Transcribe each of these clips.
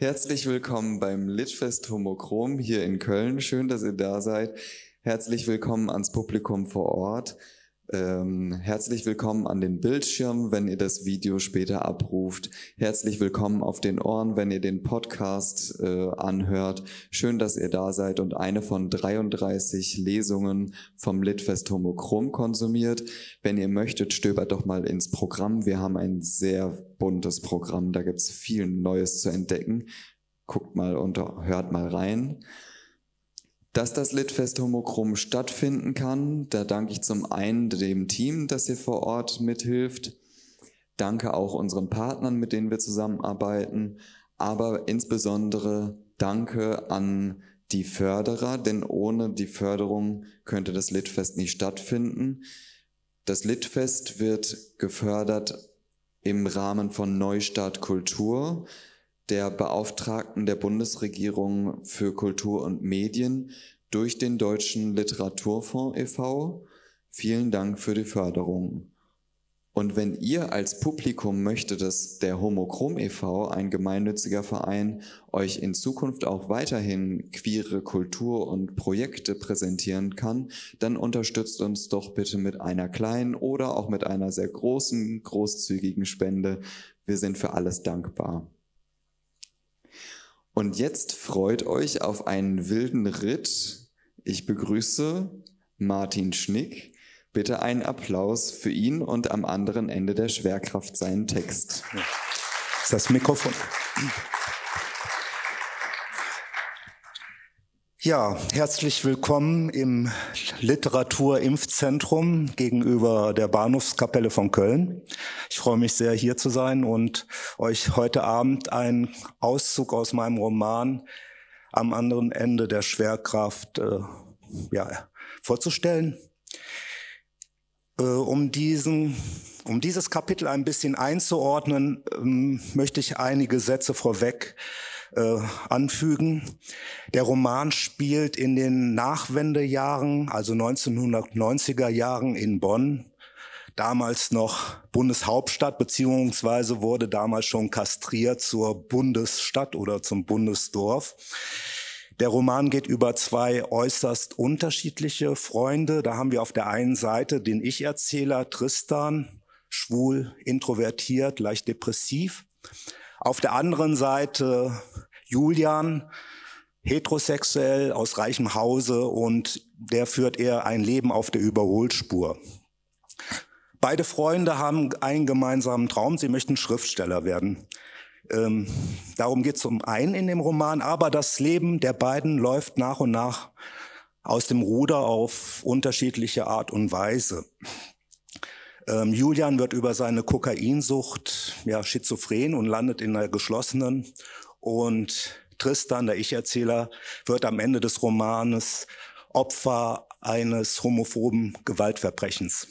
Herzlich willkommen beim Litfest Homochrom hier in Köln. Schön, dass ihr da seid. Herzlich willkommen ans Publikum vor Ort. Ähm, herzlich willkommen an den Bildschirm, wenn ihr das Video später abruft. Herzlich willkommen auf den Ohren, wenn ihr den Podcast äh, anhört. Schön, dass ihr da seid und eine von 33 Lesungen vom Litfest Homochrom konsumiert. Wenn ihr möchtet, stöbert doch mal ins Programm. Wir haben ein sehr buntes Programm. Da gibt's viel Neues zu entdecken. Guckt mal und hört mal rein. Dass das Litfest Homochrom stattfinden kann, da danke ich zum einen dem Team, das hier vor Ort mithilft. Danke auch unseren Partnern, mit denen wir zusammenarbeiten. Aber insbesondere danke an die Förderer, denn ohne die Förderung könnte das Litfest nicht stattfinden. Das Litfest wird gefördert im Rahmen von Neustart Kultur der Beauftragten der Bundesregierung für Kultur und Medien durch den Deutschen Literaturfonds e.V. Vielen Dank für die Förderung. Und wenn ihr als Publikum möchtet, dass der Homochrom e.V., ein gemeinnütziger Verein, euch in Zukunft auch weiterhin queere Kultur und Projekte präsentieren kann, dann unterstützt uns doch bitte mit einer kleinen oder auch mit einer sehr großen, großzügigen Spende. Wir sind für alles dankbar. Und jetzt freut euch auf einen wilden Ritt. Ich begrüße Martin Schnick. Bitte einen Applaus für ihn und am anderen Ende der Schwerkraft seinen Text. Ist das Mikrofon? Ja, herzlich willkommen im Literaturimpfzentrum gegenüber der Bahnhofskapelle von Köln. Ich freue mich sehr, hier zu sein und euch heute Abend einen Auszug aus meinem Roman am anderen Ende der Schwerkraft äh, ja, vorzustellen. Äh, um diesen um dieses Kapitel ein bisschen einzuordnen, ähm, möchte ich einige Sätze vorweg äh, anfügen. Der Roman spielt in den Nachwendejahren, also 1990er Jahren in Bonn, damals noch Bundeshauptstadt, beziehungsweise wurde damals schon kastriert zur Bundesstadt oder zum Bundesdorf. Der Roman geht über zwei äußerst unterschiedliche Freunde. Da haben wir auf der einen Seite den Ich-Erzähler Tristan, schwul, introvertiert, leicht depressiv. Auf der anderen Seite Julian, heterosexuell aus reichem Hause und der führt eher ein Leben auf der Überholspur. Beide Freunde haben einen gemeinsamen Traum, sie möchten Schriftsteller werden. Ähm, darum geht es um einen in dem Roman, aber das Leben der beiden läuft nach und nach aus dem Ruder auf unterschiedliche Art und Weise. Ähm, Julian wird über seine Kokainsucht ja, schizophren und landet in einer geschlossenen. Und Tristan, der Ich-Erzähler, wird am Ende des Romanes Opfer eines homophoben Gewaltverbrechens.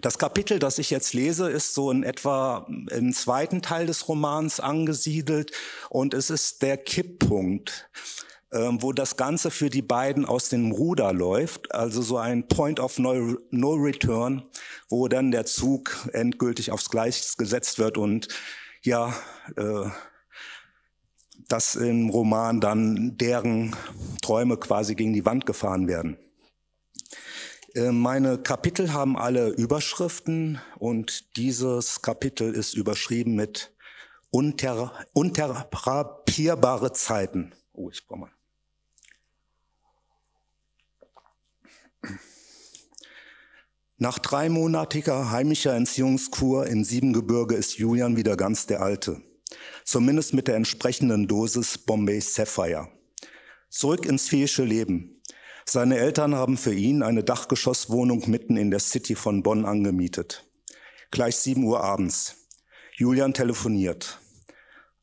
Das Kapitel, das ich jetzt lese, ist so in etwa im zweiten Teil des Romans angesiedelt und es ist der Kipppunkt wo das Ganze für die beiden aus dem Ruder läuft, also so ein Point of No, no Return, wo dann der Zug endgültig aufs Gleis gesetzt wird und ja, äh, dass im Roman dann deren Träume quasi gegen die Wand gefahren werden. Äh, meine Kapitel haben alle Überschriften und dieses Kapitel ist überschrieben mit unter, unterrapierbare Zeiten. Oh, ich brauche mal. Nach dreimonatiger heimischer Entziehungskur im Siebengebirge ist Julian wieder ganz der Alte. Zumindest mit der entsprechenden Dosis Bombay Sapphire. Zurück ins fähische Leben. Seine Eltern haben für ihn eine Dachgeschosswohnung mitten in der City von Bonn angemietet. Gleich sieben Uhr abends. Julian telefoniert.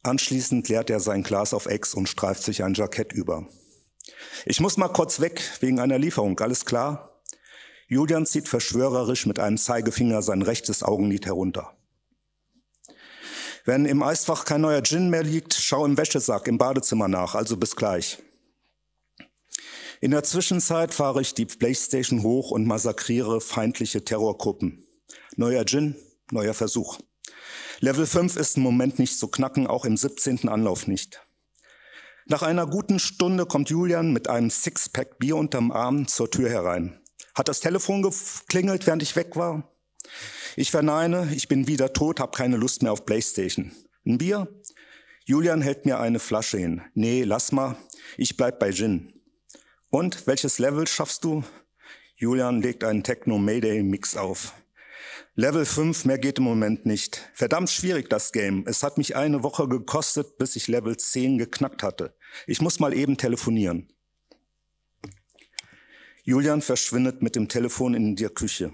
Anschließend leert er sein Glas auf Ex und streift sich ein Jackett über. Ich muss mal kurz weg wegen einer Lieferung, alles klar? Julian zieht verschwörerisch mit einem Zeigefinger sein rechtes Augenlid herunter. Wenn im Eisfach kein neuer Gin mehr liegt, schau im Wäschesack im Badezimmer nach, also bis gleich. In der Zwischenzeit fahre ich die Playstation hoch und massakriere feindliche Terrorgruppen. Neuer Gin, neuer Versuch. Level 5 ist im Moment nicht zu knacken, auch im 17. Anlauf nicht. Nach einer guten Stunde kommt Julian mit einem Sixpack Bier unterm Arm zur Tür herein. Hat das Telefon geklingelt, während ich weg war? Ich verneine, ich bin wieder tot, habe keine Lust mehr auf Playstation. Ein Bier? Julian hält mir eine Flasche hin. Nee, lass mal, ich bleib bei Gin. Und welches Level schaffst du? Julian legt einen Techno Mayday Mix auf. Level 5, mehr geht im Moment nicht. Verdammt schwierig das Game. Es hat mich eine Woche gekostet, bis ich Level 10 geknackt hatte. Ich muss mal eben telefonieren. Julian verschwindet mit dem Telefon in der Küche.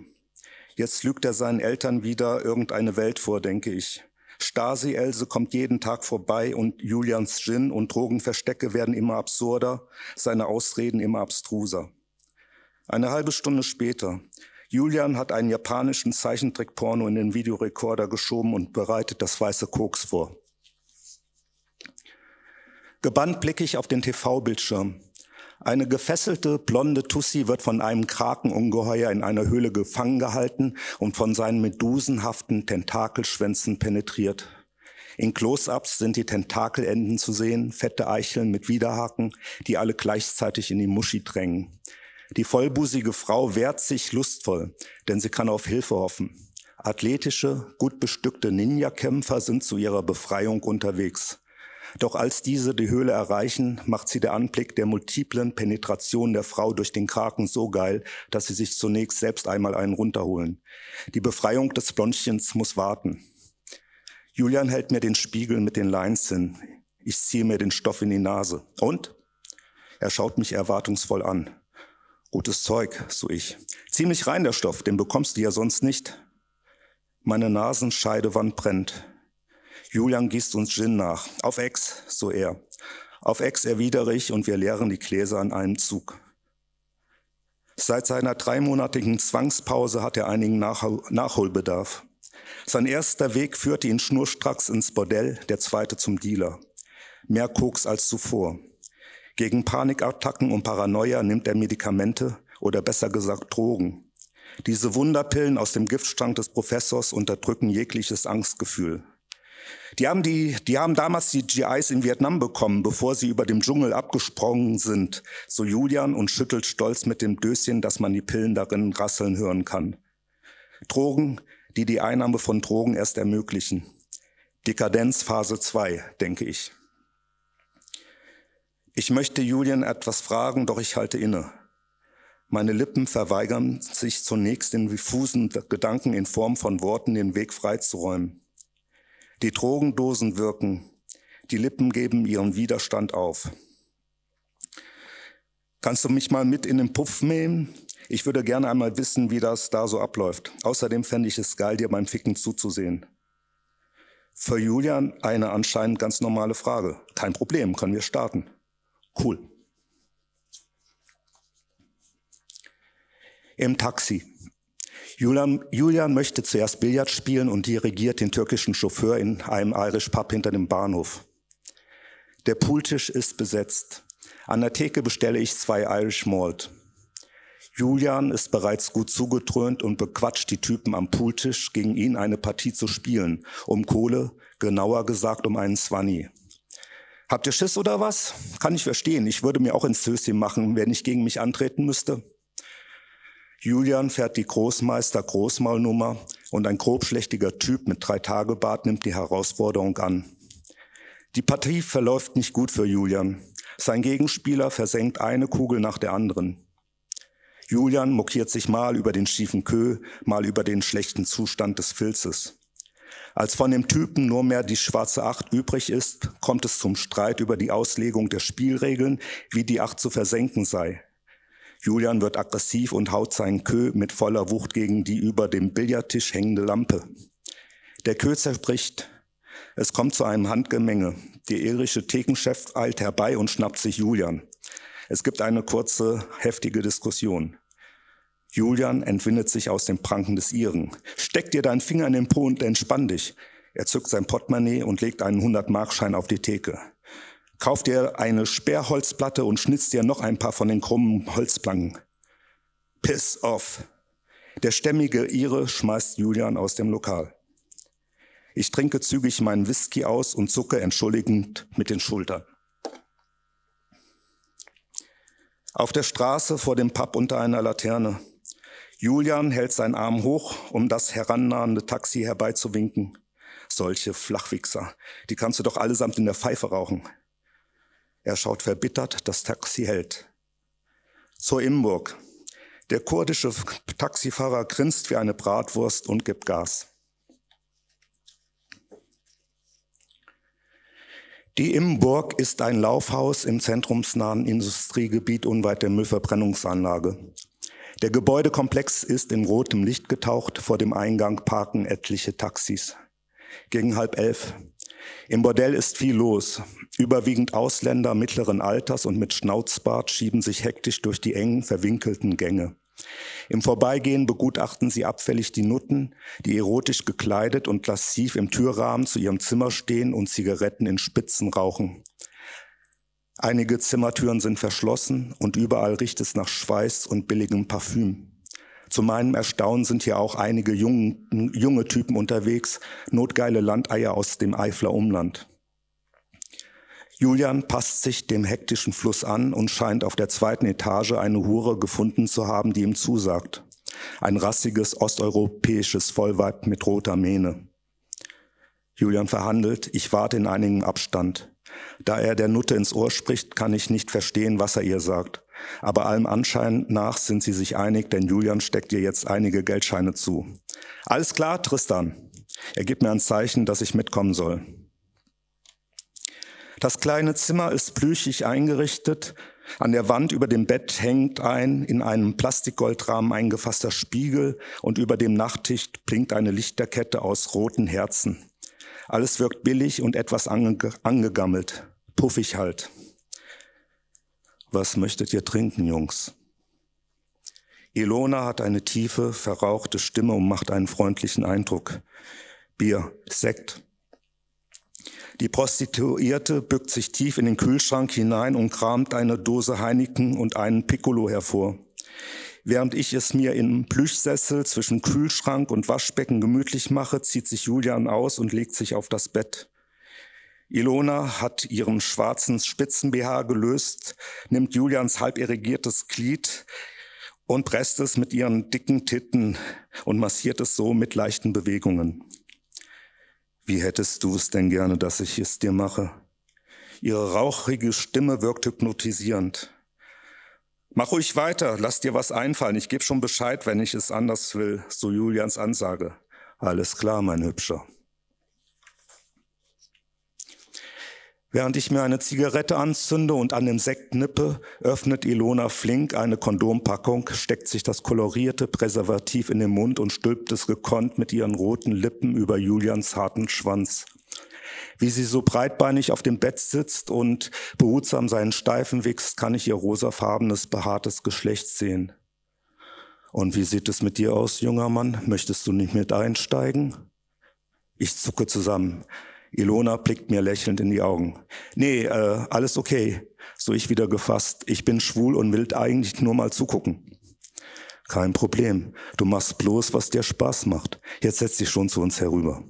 Jetzt lügt er seinen Eltern wieder irgendeine Welt vor, denke ich. Stasi-Else kommt jeden Tag vorbei und Julians Gin und Drogenverstecke werden immer absurder, seine Ausreden immer abstruser. Eine halbe Stunde später. Julian hat einen japanischen Zeichentrickporno in den Videorekorder geschoben und bereitet das weiße Koks vor. Gebannt blicke ich auf den TV-Bildschirm. Eine gefesselte blonde Tussi wird von einem Krakenungeheuer in einer Höhle gefangen gehalten und von seinen medusenhaften Tentakelschwänzen penetriert. In Close-ups sind die Tentakelenden zu sehen, fette Eicheln mit Widerhaken, die alle gleichzeitig in die Muschi drängen. Die vollbusige Frau wehrt sich lustvoll, denn sie kann auf Hilfe hoffen. Athletische, gut bestückte Ninja-Kämpfer sind zu ihrer Befreiung unterwegs. Doch als diese die Höhle erreichen, macht sie der Anblick der multiplen Penetration der Frau durch den Kraken so geil, dass sie sich zunächst selbst einmal einen runterholen. Die Befreiung des Blondchens muss warten. Julian hält mir den Spiegel mit den Lines hin. Ich ziehe mir den Stoff in die Nase. Und? Er schaut mich erwartungsvoll an. Gutes Zeug, so ich. Ziemlich rein der Stoff, den bekommst du ja sonst nicht. Meine Nasenscheidewand brennt. Julian gießt uns Gin nach. Auf Ex, so er. Auf Ex erwidere ich und wir leeren die Gläser an einem Zug. Seit seiner dreimonatigen Zwangspause hat er einigen Nachhol Nachholbedarf. Sein erster Weg führte ihn schnurstracks ins Bordell, der zweite zum Dealer. Mehr Koks als zuvor. Gegen Panikattacken und Paranoia nimmt er Medikamente oder besser gesagt Drogen. Diese Wunderpillen aus dem Giftschrank des Professors unterdrücken jegliches Angstgefühl. Die haben, die, die haben damals die GIs in Vietnam bekommen, bevor sie über dem Dschungel abgesprungen sind. So Julian und schüttelt stolz mit dem Döschen, dass man die Pillen darin rasseln hören kann. Drogen, die die Einnahme von Drogen erst ermöglichen. Dekadenz Phase 2, denke ich. Ich möchte Julian etwas fragen, doch ich halte inne. Meine Lippen verweigern sich zunächst den diffusen Gedanken in Form von Worten den Weg freizuräumen. Die Drogendosen wirken. Die Lippen geben ihren Widerstand auf. Kannst du mich mal mit in den Puff nehmen? Ich würde gerne einmal wissen, wie das da so abläuft. Außerdem fände ich es geil, dir beim Ficken zuzusehen. Für Julian eine anscheinend ganz normale Frage. Kein Problem, können wir starten. Cool. Im Taxi. Julian, Julian möchte zuerst Billard spielen und dirigiert den türkischen Chauffeur in einem Irish Pub hinter dem Bahnhof. Der Pooltisch ist besetzt. An der Theke bestelle ich zwei Irish Malt. Julian ist bereits gut zugetrönt und bequatscht die Typen am Pooltisch, gegen ihn eine Partie zu spielen, um Kohle, genauer gesagt um einen Swanny. Habt ihr Schiss oder was? Kann ich verstehen. Ich würde mir auch ins Höschen machen, wenn ich gegen mich antreten müsste. Julian fährt die Großmeister-Großmaulnummer und ein grobschlächtiger Typ mit drei Tage Bart nimmt die Herausforderung an. Die Partie verläuft nicht gut für Julian. Sein Gegenspieler versenkt eine Kugel nach der anderen. Julian mokiert sich mal über den schiefen Kö, mal über den schlechten Zustand des Filzes. Als von dem Typen nur mehr die schwarze Acht übrig ist, kommt es zum Streit über die Auslegung der Spielregeln, wie die Acht zu versenken sei. Julian wird aggressiv und haut seinen Kö mit voller Wucht gegen die über dem Billardtisch hängende Lampe. Der Kö zerbricht. Es kommt zu einem Handgemenge. Der irische Thekenchef eilt herbei und schnappt sich Julian. Es gibt eine kurze, heftige Diskussion. Julian entwindet sich aus den Pranken des Iren. Steck dir deinen Finger in den Po und entspann dich. Er zückt sein Portemonnaie und legt einen 100-Markschein auf die Theke. Kauf dir eine Sperrholzplatte und schnitzt dir noch ein paar von den krummen Holzplanken. Piss off. Der stämmige Ire schmeißt Julian aus dem Lokal. Ich trinke zügig meinen Whisky aus und zucke entschuldigend mit den Schultern. Auf der Straße vor dem Pub unter einer Laterne. Julian hält seinen Arm hoch, um das herannahende Taxi herbeizuwinken. Solche Flachwichser, die kannst du doch allesamt in der Pfeife rauchen. Er schaut verbittert, das Taxi hält. Zur Imburg. Der kurdische Taxifahrer grinst wie eine Bratwurst und gibt Gas. Die Imburg ist ein Laufhaus im zentrumsnahen Industriegebiet unweit der Müllverbrennungsanlage. Der Gebäudekomplex ist in rotem Licht getaucht, vor dem Eingang parken etliche Taxis. Gegen halb elf. Im Bordell ist viel los. Überwiegend Ausländer mittleren Alters und mit Schnauzbart schieben sich hektisch durch die engen, verwinkelten Gänge. Im Vorbeigehen begutachten sie abfällig die Nutten, die erotisch gekleidet und lassiv im Türrahmen zu ihrem Zimmer stehen und Zigaretten in Spitzen rauchen. Einige Zimmertüren sind verschlossen und überall riecht es nach Schweiß und billigem Parfüm. Zu meinem Erstaunen sind hier auch einige jungen, junge Typen unterwegs, notgeile Landeier aus dem Eifler Umland. Julian passt sich dem hektischen Fluss an und scheint auf der zweiten Etage eine Hure gefunden zu haben, die ihm zusagt. Ein rassiges osteuropäisches Vollweib mit roter Mähne. Julian verhandelt, ich warte in einigem Abstand. Da er der Nutte ins Ohr spricht, kann ich nicht verstehen, was er ihr sagt. Aber allem Anschein nach sind sie sich einig, denn Julian steckt ihr jetzt einige Geldscheine zu. Alles klar, Tristan. Er gibt mir ein Zeichen, dass ich mitkommen soll. Das kleine Zimmer ist plüschig eingerichtet. An der Wand über dem Bett hängt ein in einem Plastikgoldrahmen eingefasster Spiegel und über dem Nachttisch blinkt eine Lichterkette aus roten Herzen. Alles wirkt billig und etwas ange angegammelt. Puffig halt. Was möchtet ihr trinken, Jungs? Ilona hat eine tiefe, verrauchte Stimme und macht einen freundlichen Eindruck. Bier, Sekt, die Prostituierte bückt sich tief in den Kühlschrank hinein und kramt eine Dose Heineken und einen Piccolo hervor. Während ich es mir im Plüschsessel zwischen Kühlschrank und Waschbecken gemütlich mache, zieht sich Julian aus und legt sich auf das Bett. Ilona hat ihren schwarzen Spitzen-BH gelöst, nimmt Julians halb irrigiertes Glied und presst es mit ihren dicken Titten und massiert es so mit leichten Bewegungen. Wie hättest du es denn gerne, dass ich es dir mache? Ihre rauchige Stimme wirkt hypnotisierend. Mach ruhig weiter, lass dir was einfallen. Ich gebe schon Bescheid, wenn ich es anders will, so Julians Ansage. Alles klar, mein Hübscher. Während ich mir eine Zigarette anzünde und an dem Sekt nippe, öffnet Ilona flink eine Kondompackung, steckt sich das kolorierte Präservativ in den Mund und stülpt es gekonnt mit ihren roten Lippen über Julians harten Schwanz. Wie sie so breitbeinig auf dem Bett sitzt und behutsam seinen Steifen wichst, kann ich ihr rosafarbenes, behaartes Geschlecht sehen. Und wie sieht es mit dir aus, junger Mann? Möchtest du nicht mit einsteigen? Ich zucke zusammen. Ilona blickt mir lächelnd in die Augen. Nee, äh, alles okay. So ich wieder gefasst. Ich bin schwul und will eigentlich nur mal zugucken. Kein Problem. Du machst bloß, was dir Spaß macht. Jetzt setz dich schon zu uns herüber.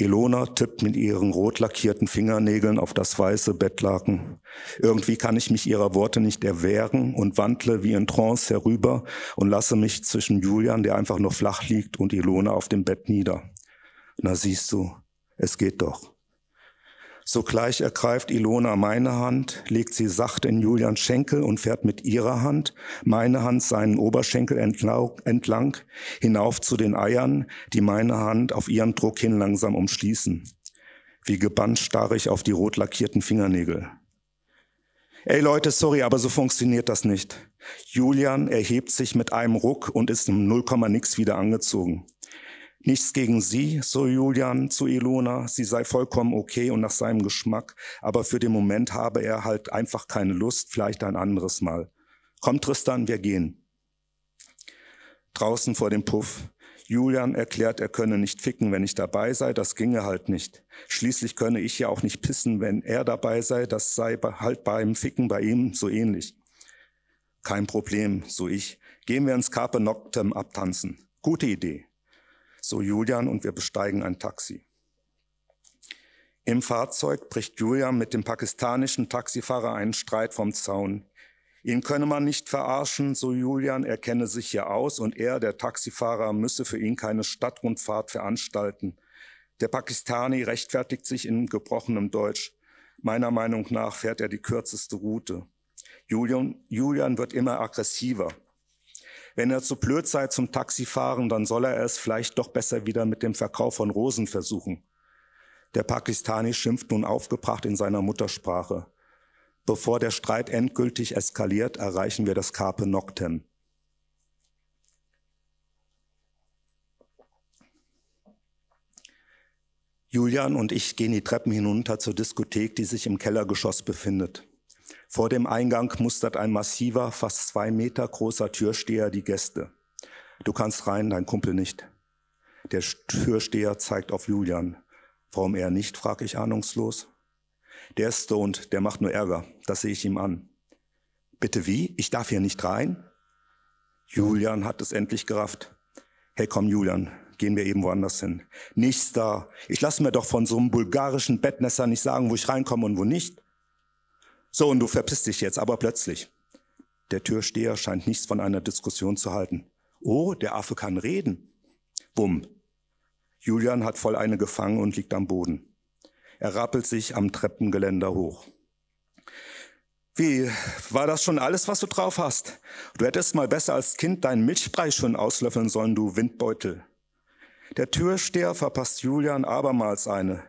Ilona tippt mit ihren rot lackierten Fingernägeln auf das weiße Bettlaken. Irgendwie kann ich mich ihrer Worte nicht erwehren und wandle wie in Trance herüber und lasse mich zwischen Julian, der einfach nur flach liegt, und Ilona auf dem Bett nieder. Na siehst du, es geht doch. Sogleich ergreift Ilona meine Hand, legt sie sacht in Julians Schenkel und fährt mit ihrer Hand, meine Hand seinen Oberschenkel entlang, hinauf zu den Eiern, die meine Hand auf ihren Druck hin langsam umschließen. Wie gebannt starre ich auf die rot lackierten Fingernägel. Ey Leute, sorry, aber so funktioniert das nicht. Julian erhebt sich mit einem Ruck und ist im Nullkomma nix wieder angezogen. Nichts gegen sie, so Julian zu Ilona, sie sei vollkommen okay und nach seinem Geschmack, aber für den Moment habe er halt einfach keine Lust, vielleicht ein anderes Mal. Komm Tristan, wir gehen. Draußen vor dem Puff. Julian erklärt, er könne nicht ficken, wenn ich dabei sei, das ginge halt nicht. Schließlich könne ich ja auch nicht pissen, wenn er dabei sei, das sei halt beim Ficken bei ihm so ähnlich. Kein Problem, so ich. Gehen wir ins Carpe Noctem abtanzen. Gute Idee so Julian und wir besteigen ein Taxi. Im Fahrzeug bricht Julian mit dem pakistanischen Taxifahrer einen Streit vom Zaun. Ihn könne man nicht verarschen, so Julian, er kenne sich hier aus und er, der Taxifahrer, müsse für ihn keine Stadtrundfahrt veranstalten. Der Pakistani rechtfertigt sich in gebrochenem Deutsch. Meiner Meinung nach fährt er die kürzeste Route. Julian, Julian wird immer aggressiver. Wenn er zu blöd sei zum Taxifahren, dann soll er es vielleicht doch besser wieder mit dem Verkauf von Rosen versuchen. Der Pakistani schimpft nun aufgebracht in seiner Muttersprache. Bevor der Streit endgültig eskaliert, erreichen wir das Carpe Noctem. Julian und ich gehen die Treppen hinunter zur Diskothek, die sich im Kellergeschoss befindet. Vor dem Eingang mustert ein massiver, fast zwei Meter großer Türsteher die Gäste. Du kannst rein, dein Kumpel nicht. Der Türsteher zeigt auf Julian. Warum er nicht, frage ich ahnungslos. Der ist stoned, der macht nur Ärger. Das sehe ich ihm an. Bitte wie? Ich darf hier nicht rein? Julian hat es endlich gerafft. Hey komm, Julian, gehen wir eben woanders hin. Nichts da. Ich lasse mir doch von so einem bulgarischen Bettnässer nicht sagen, wo ich reinkomme und wo nicht. So, und du verpisst dich jetzt, aber plötzlich. Der Türsteher scheint nichts von einer Diskussion zu halten. Oh, der Affe kann reden. Bumm. Julian hat voll eine gefangen und liegt am Boden. Er rappelt sich am Treppengeländer hoch. Wie, war das schon alles, was du drauf hast? Du hättest mal besser als Kind deinen Milchbrei schon auslöffeln sollen, du Windbeutel. Der Türsteher verpasst Julian abermals eine.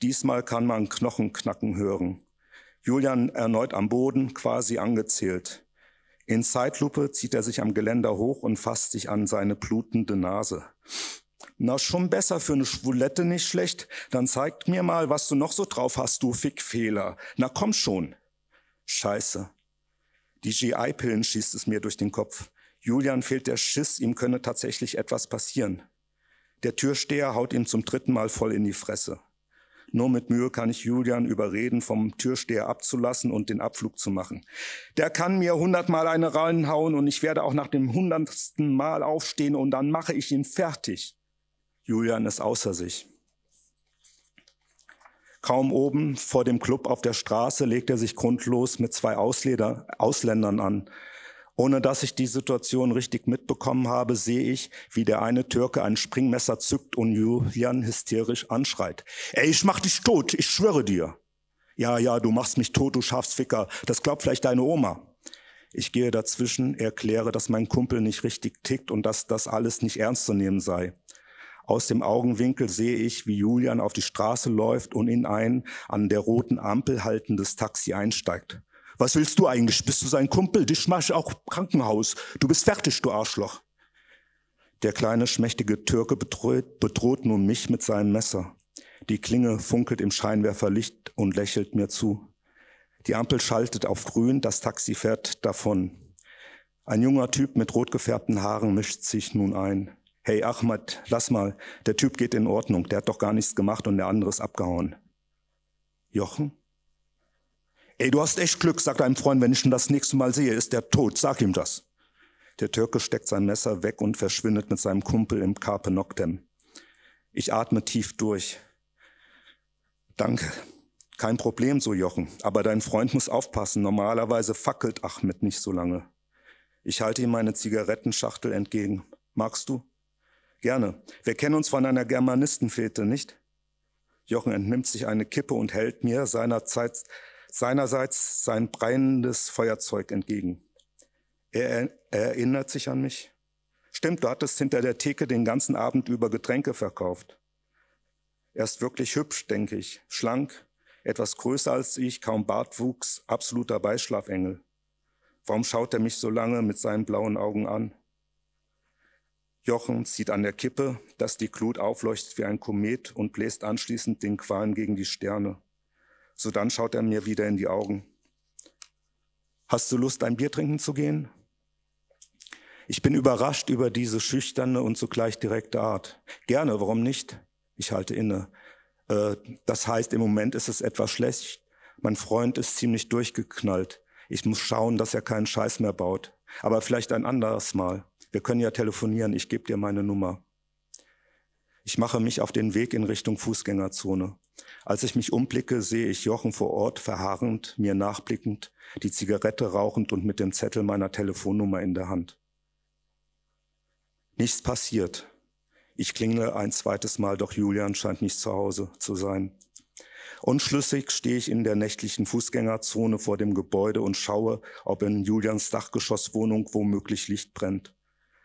Diesmal kann man Knochen knacken hören. Julian erneut am Boden, quasi angezählt. In Zeitlupe zieht er sich am Geländer hoch und fasst sich an seine blutende Nase. Na, schon besser für eine Schwulette, nicht schlecht. Dann zeig mir mal, was du noch so drauf hast, du Fickfehler. Na komm schon. Scheiße. Die GI-Pillen schießt es mir durch den Kopf. Julian fehlt der Schiss, ihm könne tatsächlich etwas passieren. Der Türsteher haut ihm zum dritten Mal voll in die Fresse. Nur mit Mühe kann ich Julian überreden, vom Türsteher abzulassen und den Abflug zu machen. Der kann mir hundertmal eine reinhauen und ich werde auch nach dem hundertsten Mal aufstehen und dann mache ich ihn fertig. Julian ist außer sich. Kaum oben vor dem Club auf der Straße legt er sich grundlos mit zwei Ausleder, Ausländern an. Ohne dass ich die Situation richtig mitbekommen habe, sehe ich, wie der eine Türke ein Springmesser zückt und Julian hysterisch anschreit. Ey, ich mach dich tot, ich schwöre dir. Ja, ja, du machst mich tot, du Schafsficker. Das glaubt vielleicht deine Oma. Ich gehe dazwischen, erkläre, dass mein Kumpel nicht richtig tickt und dass das alles nicht ernst zu nehmen sei. Aus dem Augenwinkel sehe ich, wie Julian auf die Straße läuft und in ein an der roten Ampel haltendes Taxi einsteigt. Was willst du eigentlich? Bist du sein Kumpel? Dich mach ich auch Krankenhaus. Du bist fertig, du Arschloch. Der kleine, schmächtige Türke bedroht, bedroht nun mich mit seinem Messer. Die Klinge funkelt im Scheinwerferlicht und lächelt mir zu. Die Ampel schaltet auf grün, das Taxi fährt davon. Ein junger Typ mit rot gefärbten Haaren mischt sich nun ein. Hey Ahmad, lass mal, der Typ geht in Ordnung, der hat doch gar nichts gemacht und der andere ist abgehauen. Jochen? Ey, du hast echt Glück, sagt deinem Freund, wenn ich ihn das nächste Mal sehe, ist der tot, sag ihm das. Der Türke steckt sein Messer weg und verschwindet mit seinem Kumpel im Carpe Noctem. Ich atme tief durch. Danke. Kein Problem, so Jochen. Aber dein Freund muss aufpassen. Normalerweise fackelt Ahmed nicht so lange. Ich halte ihm meine Zigarettenschachtel entgegen. Magst du? Gerne. Wir kennen uns von einer Germanistenfete, nicht? Jochen entnimmt sich eine Kippe und hält mir seinerzeit, seinerseits sein brennendes Feuerzeug entgegen. Er, er erinnert sich an mich. Stimmt, du hattest hinter der Theke den ganzen Abend über Getränke verkauft. Er ist wirklich hübsch, denke ich. Schlank, etwas größer als ich, kaum Bartwuchs, absoluter Beischlafengel. Warum schaut er mich so lange mit seinen blauen Augen an? Jochen zieht an der Kippe, dass die Glut aufleuchtet wie ein Komet und bläst anschließend den Qualm gegen die Sterne. So dann schaut er mir wieder in die Augen. Hast du Lust, ein Bier trinken zu gehen? Ich bin überrascht über diese schüchterne und zugleich direkte Art. Gerne, warum nicht? Ich halte inne. Äh, das heißt, im Moment ist es etwas schlecht. Mein Freund ist ziemlich durchgeknallt. Ich muss schauen, dass er keinen Scheiß mehr baut. Aber vielleicht ein anderes Mal. Wir können ja telefonieren, ich gebe dir meine Nummer. Ich mache mich auf den Weg in Richtung Fußgängerzone. Als ich mich umblicke, sehe ich Jochen vor Ort verharrend, mir nachblickend, die Zigarette rauchend und mit dem Zettel meiner Telefonnummer in der Hand. Nichts passiert. Ich klingle ein zweites Mal, doch Julian scheint nicht zu Hause zu sein. Unschlüssig stehe ich in der nächtlichen Fußgängerzone vor dem Gebäude und schaue, ob in Julians Dachgeschosswohnung womöglich Licht brennt.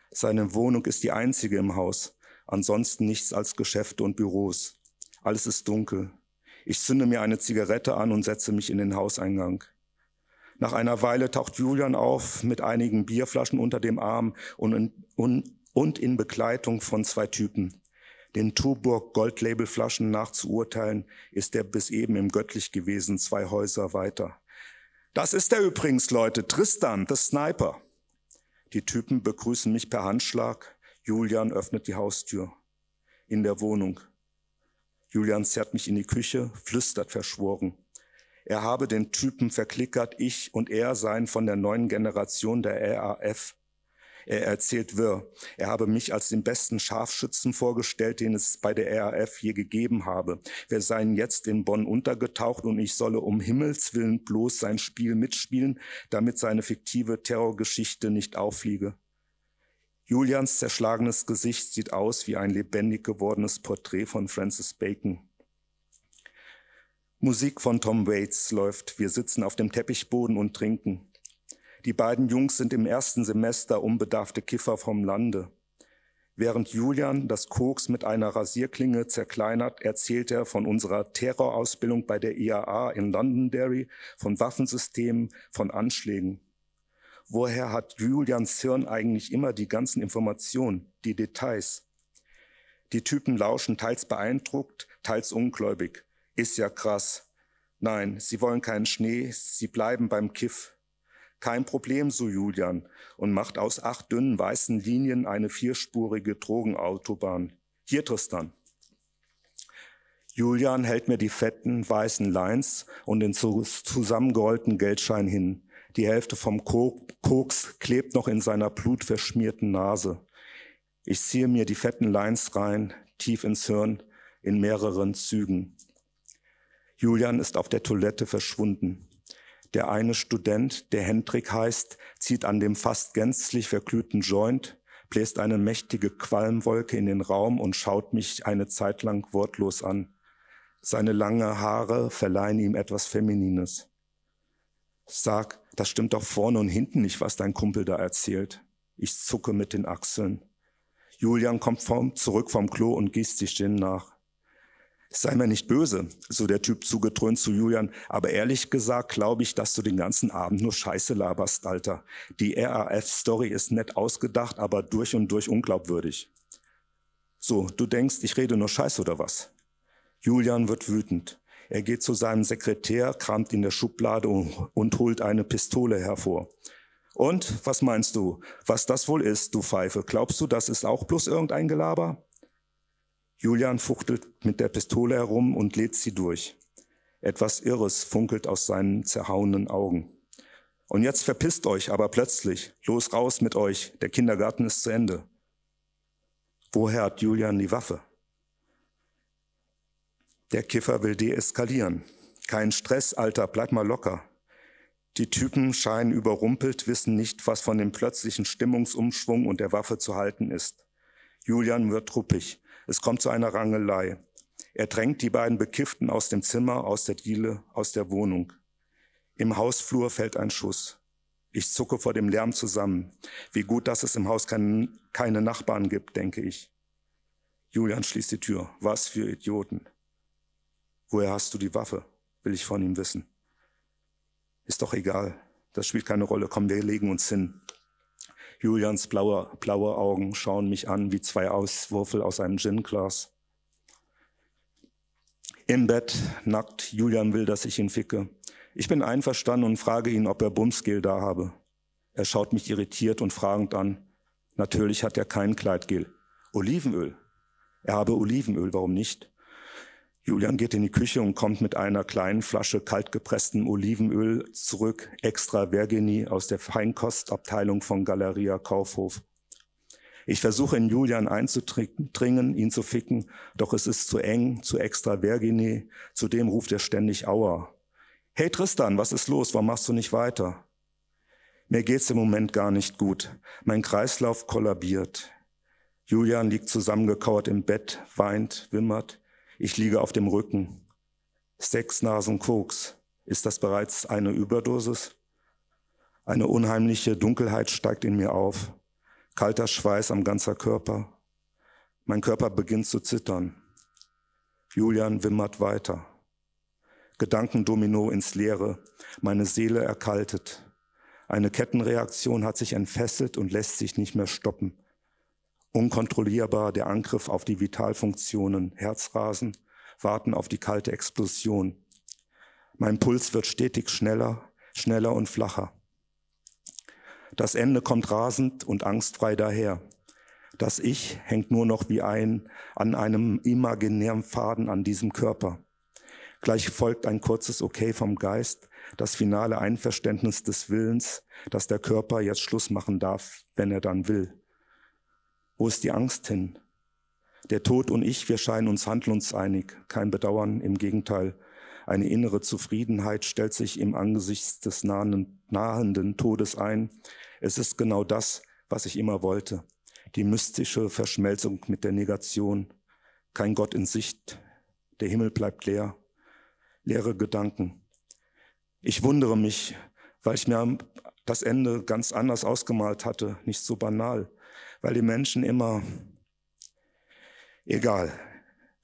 Seine Wohnung ist die einzige im Haus, ansonsten nichts als Geschäfte und Büros. Alles ist dunkel. Ich zünde mir eine Zigarette an und setze mich in den Hauseingang. Nach einer Weile taucht Julian auf mit einigen Bierflaschen unter dem Arm und in, und, und in Begleitung von zwei Typen. Den Tuborg Goldlabelflaschen nachzuurteilen, ist er bis eben im Göttlich gewesen, zwei Häuser weiter. Das ist er übrigens, Leute, Tristan, the Sniper. Die Typen begrüßen mich per Handschlag. Julian öffnet die Haustür. In der Wohnung. Julian zerrt mich in die Küche, flüstert verschworen. Er habe den Typen verklickert, ich und er seien von der neuen Generation der RAF. Er erzählt wirr. Er habe mich als den besten Scharfschützen vorgestellt, den es bei der RAF je gegeben habe. Wir seien jetzt in Bonn untergetaucht und ich solle um Himmels willen bloß sein Spiel mitspielen, damit seine fiktive Terrorgeschichte nicht auffliege. Julians zerschlagenes Gesicht sieht aus wie ein lebendig gewordenes Porträt von Francis Bacon. Musik von Tom Waits läuft. Wir sitzen auf dem Teppichboden und trinken. Die beiden Jungs sind im ersten Semester unbedarfte Kiffer vom Lande. Während Julian das Koks mit einer Rasierklinge zerkleinert, erzählt er von unserer Terrorausbildung bei der IAA in Londonderry, von Waffensystemen, von Anschlägen. Woher hat Julians Hirn eigentlich immer die ganzen Informationen, die Details? Die Typen lauschen teils beeindruckt, teils ungläubig. Ist ja krass. Nein, sie wollen keinen Schnee, sie bleiben beim Kiff. Kein Problem, so Julian, und macht aus acht dünnen weißen Linien eine vierspurige Drogenautobahn. Hier, Tristan. Julian hält mir die fetten weißen Lines und den zusammengerollten Geldschein hin. Die Hälfte vom Koks klebt noch in seiner blutverschmierten Nase. Ich ziehe mir die fetten Lines rein, tief ins Hirn, in mehreren Zügen. Julian ist auf der Toilette verschwunden. Der eine Student, der Hendrik heißt, zieht an dem fast gänzlich verglühten Joint, bläst eine mächtige Qualmwolke in den Raum und schaut mich eine Zeit lang wortlos an. Seine lange Haare verleihen ihm etwas Feminines. Sag, das stimmt doch vorne und hinten nicht, was dein Kumpel da erzählt. Ich zucke mit den Achseln. Julian kommt vom, zurück vom Klo und gießt sich den nach. Sei mir nicht böse, so der Typ zugetrönt zu Julian, aber ehrlich gesagt glaube ich, dass du den ganzen Abend nur Scheiße laberst, Alter. Die RAF-Story ist nett ausgedacht, aber durch und durch unglaubwürdig. So, du denkst, ich rede nur Scheiße oder was? Julian wird wütend. Er geht zu seinem Sekretär, kramt in der Schublade und holt eine Pistole hervor. Und, was meinst du, was das wohl ist, du Pfeife? Glaubst du, das ist auch bloß irgendein Gelaber? Julian fuchtelt mit der Pistole herum und lädt sie durch. Etwas Irres funkelt aus seinen zerhauenen Augen. Und jetzt verpisst euch aber plötzlich. Los raus mit euch. Der Kindergarten ist zu Ende. Woher hat Julian die Waffe? Der Kiffer will deeskalieren. Kein Stress, Alter, bleib mal locker. Die Typen scheinen überrumpelt, wissen nicht, was von dem plötzlichen Stimmungsumschwung und der Waffe zu halten ist. Julian wird truppig. Es kommt zu einer Rangelei. Er drängt die beiden Bekifften aus dem Zimmer, aus der Diele, aus der Wohnung. Im Hausflur fällt ein Schuss. Ich zucke vor dem Lärm zusammen. Wie gut, dass es im Haus kein, keine Nachbarn gibt, denke ich. Julian schließt die Tür. Was für Idioten. Woher hast du die Waffe? Will ich von ihm wissen. Ist doch egal. Das spielt keine Rolle. Komm, wir legen uns hin. Julians blaue, blaue Augen schauen mich an wie zwei Auswürfel aus einem Ginglas. Im Bett, nackt, Julian will, dass ich ihn ficke. Ich bin einverstanden und frage ihn, ob er Bumsgel da habe. Er schaut mich irritiert und fragend an. Natürlich hat er kein Kleidgel. Olivenöl. Er habe Olivenöl, warum nicht? Julian geht in die Küche und kommt mit einer kleinen Flasche kaltgepresstem Olivenöl zurück, extra Vergini aus der Feinkostabteilung von Galeria Kaufhof. Ich versuche in Julian einzudringen, ihn zu ficken, doch es ist zu eng, zu extra vergine. Zudem ruft er ständig Aua. Hey Tristan, was ist los? Warum machst du nicht weiter? Mir geht's im Moment gar nicht gut. Mein Kreislauf kollabiert. Julian liegt zusammengekauert im Bett, weint, wimmert. Ich liege auf dem Rücken. Sechs Nasen Koks. Ist das bereits eine Überdosis? Eine unheimliche Dunkelheit steigt in mir auf. Kalter Schweiß am ganzer Körper. Mein Körper beginnt zu zittern. Julian wimmert weiter. Gedankendomino ins Leere. Meine Seele erkaltet. Eine Kettenreaktion hat sich entfesselt und lässt sich nicht mehr stoppen. Unkontrollierbar der Angriff auf die Vitalfunktionen, Herzrasen, warten auf die kalte Explosion. Mein Puls wird stetig schneller, schneller und flacher. Das Ende kommt rasend und angstfrei daher. Das Ich hängt nur noch wie ein an einem imaginären Faden an diesem Körper. Gleich folgt ein kurzes Okay vom Geist, das finale Einverständnis des Willens, dass der Körper jetzt Schluss machen darf, wenn er dann will. Wo ist die Angst hin? Der Tod und ich, wir scheinen uns handlungseinig, kein Bedauern, im Gegenteil. Eine innere Zufriedenheit stellt sich im Angesicht des nahenden Todes ein. Es ist genau das, was ich immer wollte. Die mystische Verschmelzung mit der Negation. Kein Gott in Sicht. Der Himmel bleibt leer. Leere Gedanken. Ich wundere mich, weil ich mir das Ende ganz anders ausgemalt hatte, nicht so banal, weil die Menschen immer, egal,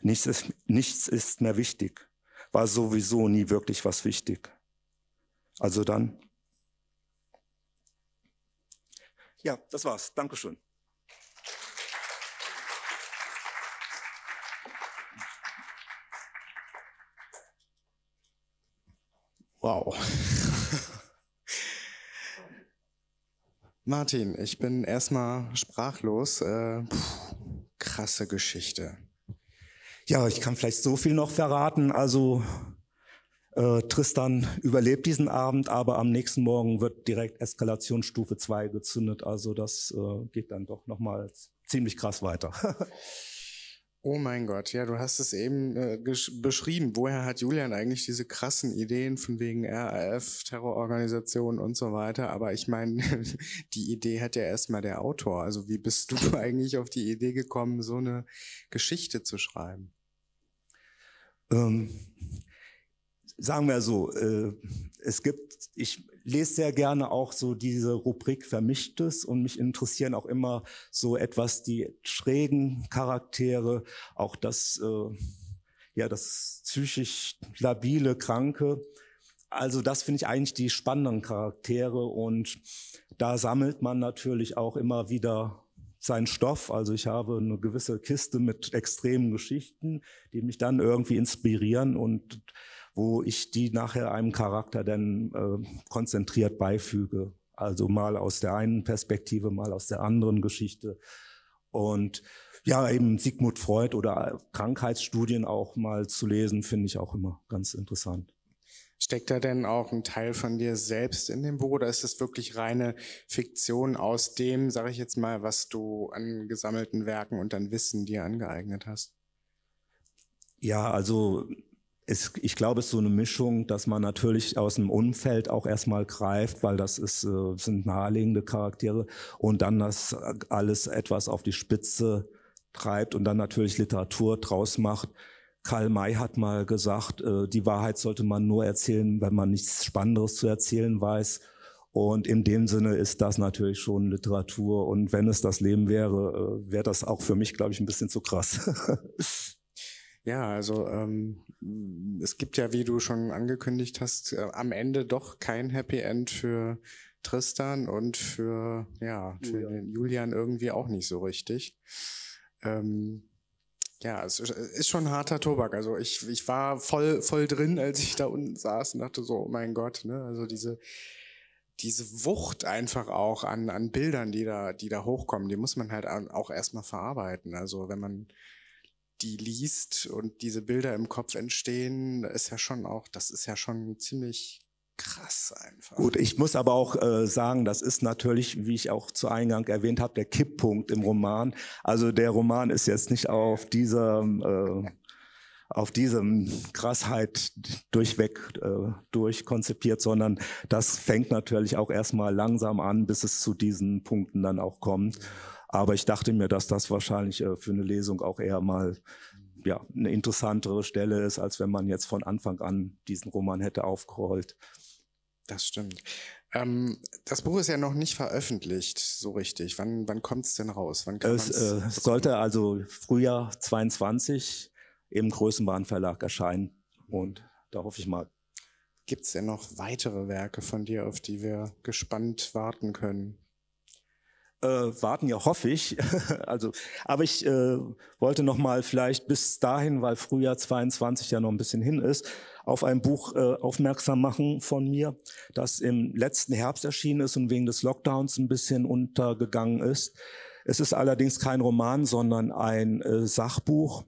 nichts ist, nichts ist mehr wichtig war sowieso nie wirklich was wichtig. Also dann. Ja, das war's. Dankeschön. Wow. Martin, ich bin erstmal sprachlos. Äh, krasse Geschichte. Ja, ich kann vielleicht so viel noch verraten. Also äh, Tristan überlebt diesen Abend, aber am nächsten Morgen wird direkt Eskalationsstufe 2 gezündet. Also das äh, geht dann doch nochmal ziemlich krass weiter. oh mein Gott, ja, du hast es eben äh, beschrieben. Woher hat Julian eigentlich diese krassen Ideen von wegen RAF, Terrororganisation und so weiter? Aber ich meine, die Idee hat ja erstmal der Autor. Also wie bist du eigentlich auf die Idee gekommen, so eine Geschichte zu schreiben? ähm, sagen wir so, äh, es gibt, ich lese sehr gerne auch so diese Rubrik Vermischtes und mich interessieren auch immer so etwas die schrägen Charaktere, auch das, äh, ja, das psychisch labile, kranke. Also das finde ich eigentlich die spannenden Charaktere und da sammelt man natürlich auch immer wieder sein Stoff. Also ich habe eine gewisse Kiste mit extremen Geschichten, die mich dann irgendwie inspirieren und wo ich die nachher einem Charakter dann äh, konzentriert beifüge. Also mal aus der einen Perspektive, mal aus der anderen Geschichte. Und ja, eben Sigmund Freud oder Krankheitsstudien auch mal zu lesen, finde ich auch immer ganz interessant. Steckt da denn auch ein Teil von dir selbst in dem Buch oder ist es wirklich reine Fiktion aus dem, sage ich jetzt mal, was du an gesammelten Werken und an Wissen dir angeeignet hast? Ja, also es, ich glaube, es ist so eine Mischung, dass man natürlich aus dem Umfeld auch erstmal greift, weil das ist, äh, sind naheliegende Charaktere und dann das alles etwas auf die Spitze treibt und dann natürlich Literatur draus macht, Karl May hat mal gesagt, äh, die Wahrheit sollte man nur erzählen, wenn man nichts Spannenderes zu erzählen weiß. Und in dem Sinne ist das natürlich schon Literatur. Und wenn es das Leben wäre, äh, wäre das auch für mich, glaube ich, ein bisschen zu krass. Ja, also ähm, es gibt ja, wie du schon angekündigt hast, äh, am Ende doch kein Happy End für Tristan und für ja für Julian, Julian irgendwie auch nicht so richtig. Ähm, ja, es ist schon harter Tobak. Also ich, ich war voll, voll drin, als ich da unten saß und dachte so, oh mein Gott, ne? Also diese, diese Wucht einfach auch an, an Bildern, die da, die da hochkommen, die muss man halt auch erstmal verarbeiten. Also wenn man die liest und diese Bilder im Kopf entstehen, ist ja schon auch, das ist ja schon ziemlich krass einfach. Gut, ich muss aber auch äh, sagen, das ist natürlich, wie ich auch zu Eingang erwähnt habe, der Kipppunkt im Roman. Also der Roman ist jetzt nicht auf dieser äh, auf diesem Krassheit durchweg äh, durchkonzipiert, sondern das fängt natürlich auch erstmal langsam an, bis es zu diesen Punkten dann auch kommt. Aber ich dachte mir, dass das wahrscheinlich äh, für eine Lesung auch eher mal ja, eine interessantere Stelle ist, als wenn man jetzt von Anfang an diesen Roman hätte aufgerollt. Das stimmt. Ähm, das Buch ist ja noch nicht veröffentlicht, so richtig. Wann, wann kommt es denn raus? Wann kann es äh, sollte also Frühjahr 22 im Größenbahnverlag erscheinen. Und da hoffe ich mal. Gibt es denn noch weitere Werke von dir, auf die wir gespannt warten können? Äh, warten ja, hoffe ich. also, aber ich äh, wollte noch mal vielleicht bis dahin, weil Frühjahr 22 ja noch ein bisschen hin ist, auf ein Buch äh, aufmerksam machen von mir, das im letzten Herbst erschienen ist und wegen des Lockdowns ein bisschen untergegangen ist. Es ist allerdings kein Roman, sondern ein äh, Sachbuch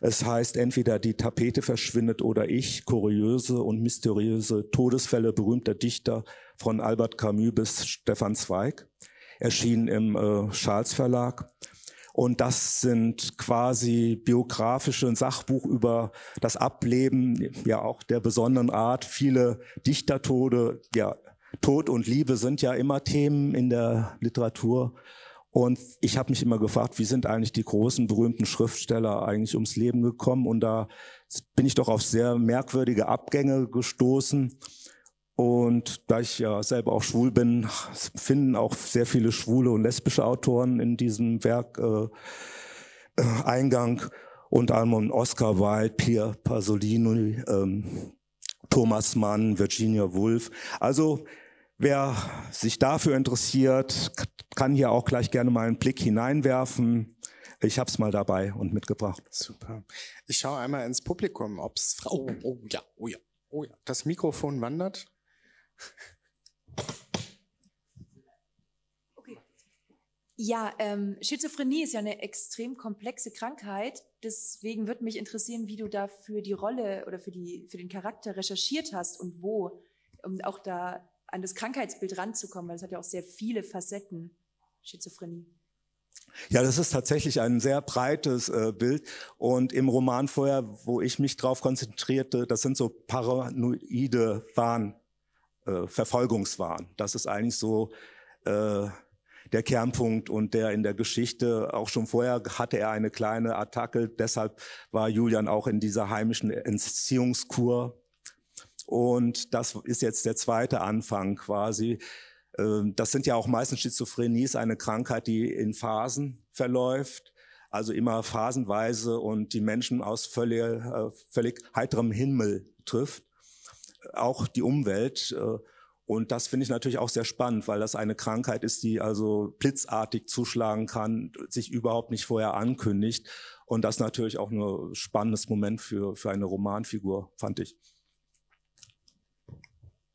es heißt entweder die Tapete verschwindet oder ich, kuriöse und mysteriöse Todesfälle berühmter Dichter von Albert Camus bis Stefan Zweig, erschienen im äh, Charles Verlag. Und das sind quasi biografische Sachbuch über das Ableben, ja auch der besonderen Art. Viele Dichtertode, ja, Tod und Liebe sind ja immer Themen in der Literatur. Und ich habe mich immer gefragt, wie sind eigentlich die großen berühmten Schriftsteller eigentlich ums Leben gekommen? Und da bin ich doch auf sehr merkwürdige Abgänge gestoßen. Und da ich ja selber auch schwul bin, finden auch sehr viele schwule und lesbische Autoren in diesem Werk äh, äh, Eingang. Unter anderem Oscar Wilde, Pierre Pasolini, ähm, Thomas Mann, Virginia Woolf. Also Wer sich dafür interessiert, kann hier auch gleich gerne mal einen Blick hineinwerfen. Ich habe es mal dabei und mitgebracht. Super. Ich schaue einmal ins Publikum, ob es. Oh, oh ja, oh ja, oh ja. Das Mikrofon wandert. Ja, ähm, Schizophrenie ist ja eine extrem komplexe Krankheit. Deswegen würde mich interessieren, wie du da für die Rolle oder für, die, für den Charakter recherchiert hast und wo, um auch da an das Krankheitsbild ranzukommen, weil es hat ja auch sehr viele Facetten, Schizophrenie. Ja, das ist tatsächlich ein sehr breites äh, Bild. Und im Roman vorher, wo ich mich drauf konzentrierte, das sind so paranoide Wahn, äh, Verfolgungswahn. Das ist eigentlich so äh, der Kernpunkt und der in der Geschichte auch schon vorher hatte er eine kleine Attacke. Deshalb war Julian auch in dieser heimischen Entziehungskur und das ist jetzt der zweite Anfang quasi. Ähm, das sind ja auch meistens Schizophrenie, ist eine Krankheit, die in Phasen verläuft, also immer phasenweise und die Menschen aus völlig, äh, völlig heiterem Himmel trifft, auch die Umwelt. Äh, und das finde ich natürlich auch sehr spannend, weil das eine Krankheit ist, die also blitzartig zuschlagen kann, sich überhaupt nicht vorher ankündigt. Und das natürlich auch ein spannendes Moment für, für eine Romanfigur, fand ich.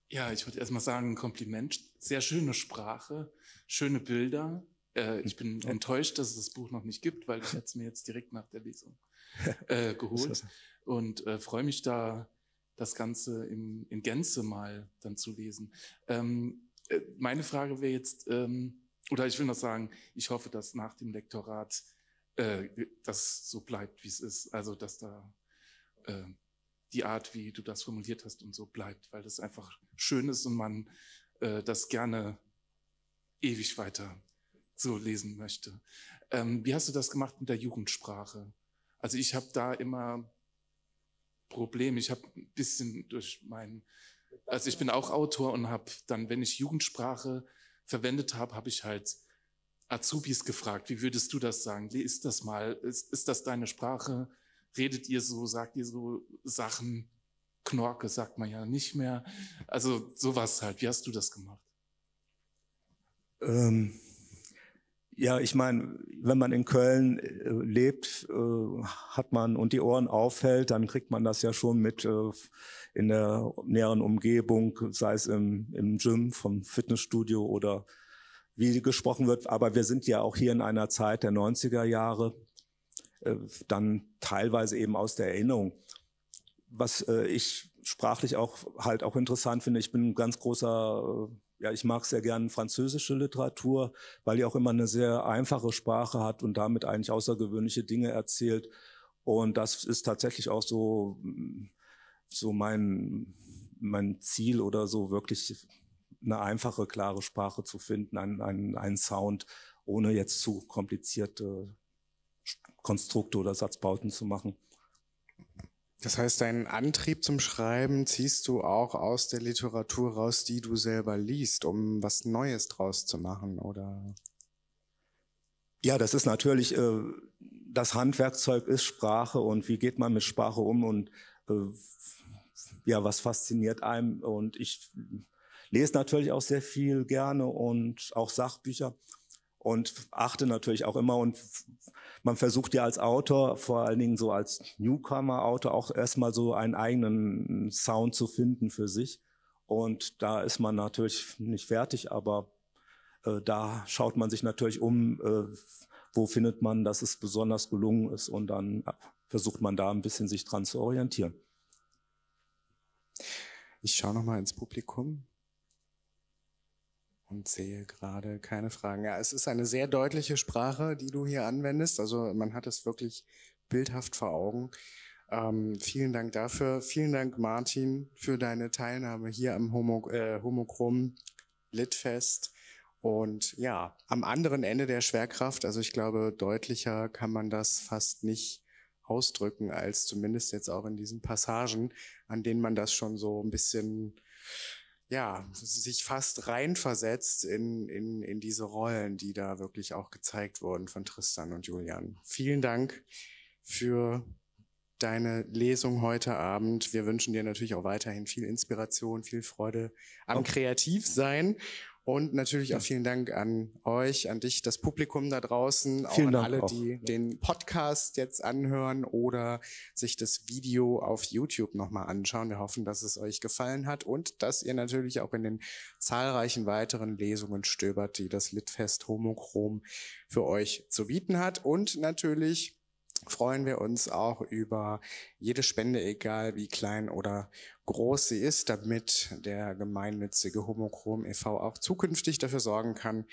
Ja, ich würde erstmal sagen, ein Kompliment. Sehr schöne Sprache, schöne Bilder. Äh, ich bin ja. enttäuscht, dass es das Buch noch nicht gibt, weil ich es mir jetzt direkt nach der Lesung äh, geholt und äh, freue mich da, das Ganze in, in Gänze mal dann zu lesen. Ähm, äh, meine Frage wäre jetzt, ähm, oder ich will noch sagen, ich hoffe, dass nach dem Lektorat äh, das so bleibt, wie es ist. Also, dass da äh, die Art, wie du das formuliert hast und so bleibt, weil das einfach schön ist und man äh, das gerne ewig weiter so lesen möchte. Ähm, wie hast du das gemacht mit der Jugendsprache? Also ich habe da immer Probleme. Ich habe ein bisschen durch mein, also ich bin auch Autor und habe dann, wenn ich Jugendsprache verwendet habe, habe ich halt Azubis gefragt, wie würdest du das sagen? Ist das mal, ist, ist das deine Sprache? redet ihr so, sagt ihr so Sachen, Knorke sagt man ja nicht mehr. Also sowas halt. Wie hast du das gemacht? Ähm, ja, ich meine, wenn man in Köln äh, lebt, äh, hat man und die Ohren aufhält, dann kriegt man das ja schon mit äh, in der näheren Umgebung, sei es im, im Gym vom Fitnessstudio oder wie gesprochen wird. Aber wir sind ja auch hier in einer Zeit der 90er Jahre dann teilweise eben aus der Erinnerung. Was ich sprachlich auch halt auch interessant finde. Ich bin ein ganz großer, ja, ich mag sehr gerne französische Literatur, weil die auch immer eine sehr einfache Sprache hat und damit eigentlich außergewöhnliche Dinge erzählt. Und das ist tatsächlich auch so, so mein, mein Ziel oder so wirklich eine einfache, klare Sprache zu finden, einen, einen, einen Sound, ohne jetzt zu komplizierte Konstrukte oder Satzbauten zu machen. Das heißt, deinen Antrieb zum Schreiben ziehst du auch aus der Literatur raus, die du selber liest, um was Neues draus zu machen, oder? Ja, das ist natürlich, äh, das Handwerkzeug ist Sprache und wie geht man mit Sprache um und äh, ja, was fasziniert einem und ich lese natürlich auch sehr viel gerne und auch Sachbücher und achte natürlich auch immer und man versucht ja als Autor, vor allen Dingen so als Newcomer-Autor, auch erstmal so einen eigenen Sound zu finden für sich. Und da ist man natürlich nicht fertig, aber äh, da schaut man sich natürlich um, äh, wo findet man, dass es besonders gelungen ist und dann äh, versucht man da ein bisschen sich dran zu orientieren. Ich schaue nochmal ins Publikum und sehe gerade keine Fragen. Ja, es ist eine sehr deutliche Sprache, die du hier anwendest. Also man hat es wirklich bildhaft vor Augen. Ähm, vielen Dank dafür. Vielen Dank, Martin, für deine Teilnahme hier am Homo, äh, Homochrom Litfest. Und ja, am anderen Ende der Schwerkraft, also ich glaube, deutlicher kann man das fast nicht ausdrücken, als zumindest jetzt auch in diesen Passagen, an denen man das schon so ein bisschen ja, sich fast reinversetzt in, in, in diese Rollen, die da wirklich auch gezeigt wurden von Tristan und Julian. Vielen Dank für deine Lesung heute Abend. Wir wünschen dir natürlich auch weiterhin viel Inspiration, viel Freude am okay. Kreativsein und natürlich auch vielen Dank an euch, an dich, das Publikum da draußen, auch an alle, auch. die den Podcast jetzt anhören oder sich das Video auf YouTube nochmal anschauen. Wir hoffen, dass es euch gefallen hat und dass ihr natürlich auch in den zahlreichen weiteren Lesungen stöbert, die das Litfest Homochrom für euch zu bieten hat. Und natürlich freuen wir uns auch über jede Spende, egal wie klein oder groß sie ist, damit der gemeinnützige Homochrom e.V. auch zukünftig dafür sorgen kann,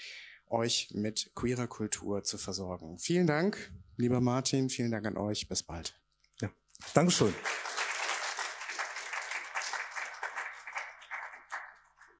euch mit queerer Kultur zu versorgen. Vielen Dank, lieber Martin, vielen Dank an euch, bis bald. Ja, Dankeschön.